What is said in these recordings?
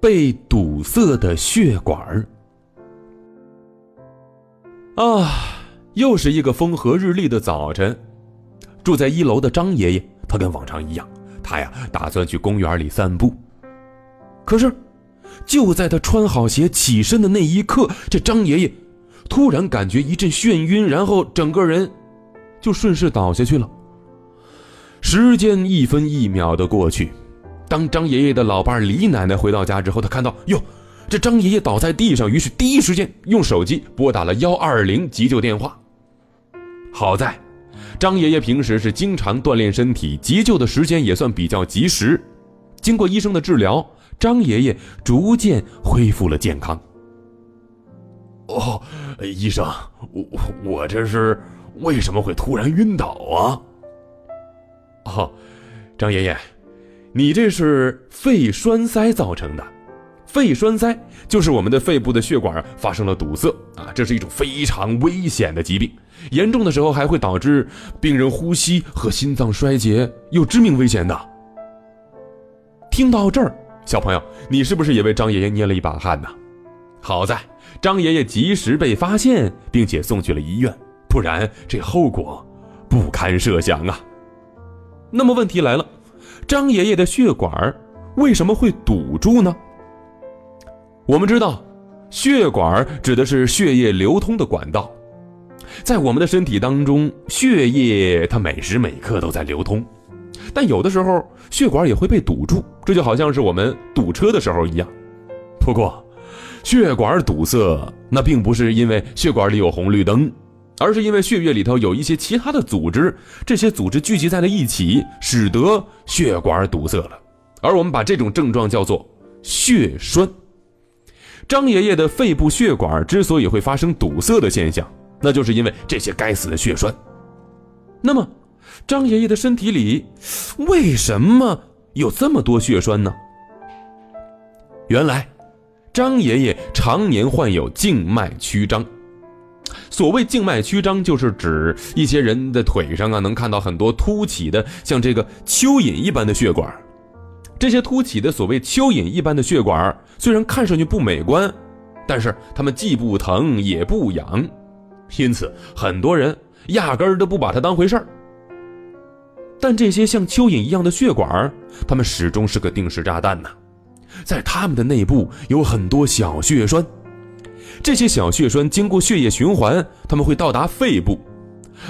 被堵塞的血管儿。啊，又是一个风和日丽的早晨。住在一楼的张爷爷，他跟往常一样，他呀打算去公园里散步。可是，就在他穿好鞋起身的那一刻，这张爷爷突然感觉一阵眩晕，然后整个人就顺势倒下去了。时间一分一秒的过去，当张爷爷的老伴李奶奶回到家之后，她看到哟，这张爷爷倒在地上，于是第一时间用手机拨打了幺二零急救电话。好在，张爷爷平时是经常锻炼身体，急救的时间也算比较及时。经过医生的治疗，张爷爷逐渐恢复了健康。哦，医生，我我这是为什么会突然晕倒啊？哦，张爷爷，你这是肺栓塞造成的。肺栓塞就是我们的肺部的血管发生了堵塞啊，这是一种非常危险的疾病，严重的时候还会导致病人呼吸和心脏衰竭，有致命危险的。听到这儿，小朋友，你是不是也为张爷爷捏了一把汗呢？好在张爷爷及时被发现，并且送去了医院，不然这后果不堪设想啊。那么问题来了，张爷爷的血管为什么会堵住呢？我们知道，血管指的是血液流通的管道，在我们的身体当中，血液它每时每刻都在流通，但有的时候血管也会被堵住，这就好像是我们堵车的时候一样。不过，血管堵塞那并不是因为血管里有红绿灯。而是因为血液里头有一些其他的组织，这些组织聚集在了一起，使得血管堵塞了。而我们把这种症状叫做血栓。张爷爷的肺部血管之所以会发生堵塞的现象，那就是因为这些该死的血栓。那么，张爷爷的身体里为什么有这么多血栓呢？原来，张爷爷常年患有静脉曲张。所谓静脉曲张，就是指一些人的腿上啊，能看到很多凸起的，像这个蚯蚓一般的血管。这些凸起的所谓蚯蚓一般的血管，虽然看上去不美观，但是它们既不疼也不痒，因此很多人压根儿都不把它当回事儿。但这些像蚯蚓一样的血管，它们始终是个定时炸弹呐，在它们的内部有很多小血栓。这些小血栓经过血液循环，它们会到达肺部，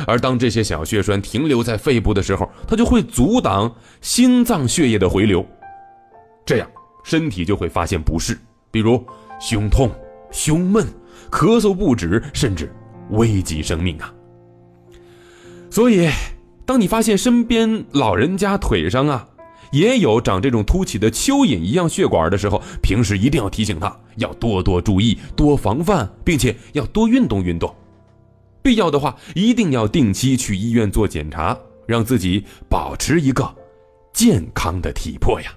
而当这些小血栓停留在肺部的时候，它就会阻挡心脏血液的回流，这样身体就会发现不适，比如胸痛、胸闷、咳嗽不止，甚至危及生命啊！所以，当你发现身边老人家腿上啊，也有长这种凸起的蚯蚓一样血管的时候，平时一定要提醒他要多多注意、多防范，并且要多运动运动。必要的话，一定要定期去医院做检查，让自己保持一个健康的体魄呀。